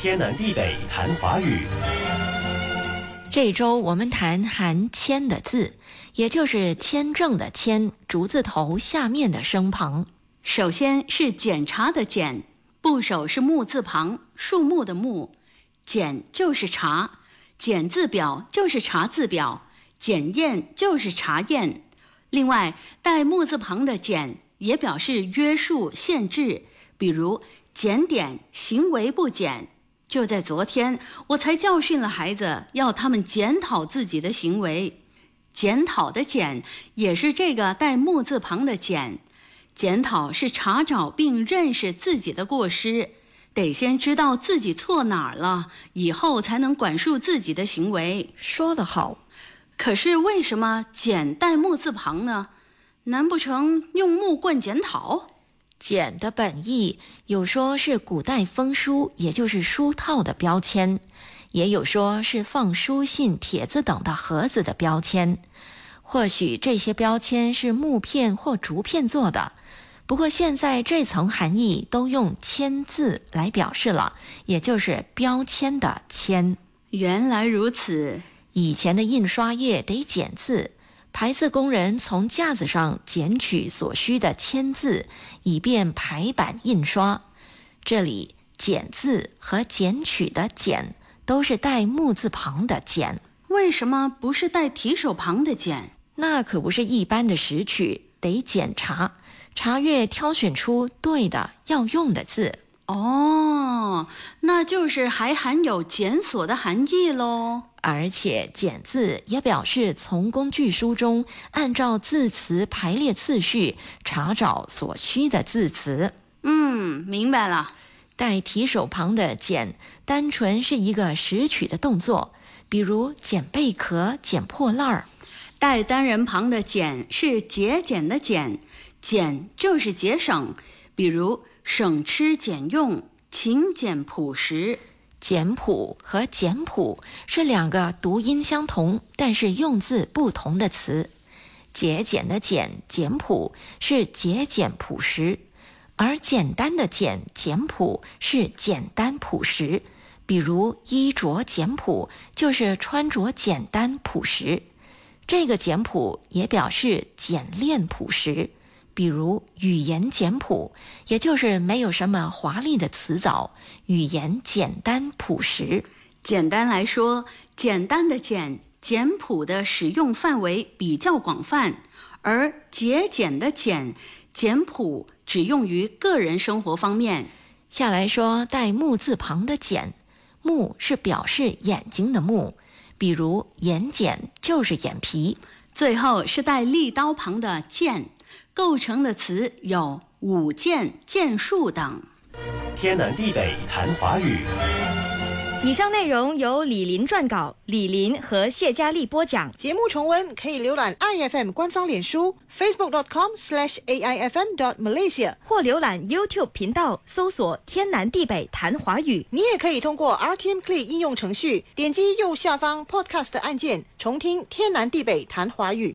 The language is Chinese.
天南地北谈华语。这周我们谈含“签”的字，也就是签证的“签”，竹字头下面的声旁。首先是检查的“检”，部首是木字旁，树木的“木”，检就是查，检字表就是查字表，检验就是查验。另外，带木字旁的“检”也表示约束、限制，比如检点，行为不检。就在昨天，我才教训了孩子，要他们检讨自己的行为。检讨的“检”也是这个带木字旁的“检”。检讨是查找并认识自己的过失，得先知道自己错哪儿了，以后才能管束自己的行为。说得好。可是为什么“检”带木字旁呢？难不成用木棍检讨？简的本意有说是古代封书，也就是书套的标签，也有说是放书信、帖子等的盒子的标签。或许这些标签是木片或竹片做的，不过现在这层含义都用“签”字来表示了，也就是标签的“签”。原来如此，以前的印刷业得剪字。排字工人从架子上捡取所需的签字，以便排版印刷。这里“捡字”和“捡取”的“捡”都是带木字旁的“捡”。为什么不是带提手旁的“捡”？那可不是一般的拾取，得检查、查阅，挑选出对的要用的字。哦，那就是还含有检索的含义喽。而且“检”字也表示从工具书中按照字词排列次序查找所需的字词。嗯，明白了。带提手旁的“简”，单纯是一个拾取的动作，比如捡贝壳、捡破烂儿。带单人旁的“简”是节俭的“俭”，“俭”就是节省，比如省吃俭用、勤俭朴实。简朴和简朴是两个读音相同，但是用字不同的词。节俭的俭简朴是节俭朴实，而简单的简简朴是简单朴实。比如衣着简朴，就是穿着简单朴实。这个简朴也表示简练朴实。比如语言简朴，也就是没有什么华丽的词藻，语言简单朴实。简单来说，简单的简简朴的使用范围比较广泛，而节俭的俭简朴只用于个人生活方面。下来说带木字旁的简，木是表示眼睛的目，比如眼睑就是眼皮。最后是带利刀旁的剑。构成的词有舞剑、剑术等。天南地北谈华语。以上内容由李林撰稿，李林和谢佳丽播讲。节目重温可以浏览 iFM 官方脸书 facebook.com/aifm.malaysia，或浏览 YouTube 频道搜索“天南地北谈华语”。你也可以通过 RTM Play 应用程序点击右下方 Podcast 按键，重听“天南地北谈华语”。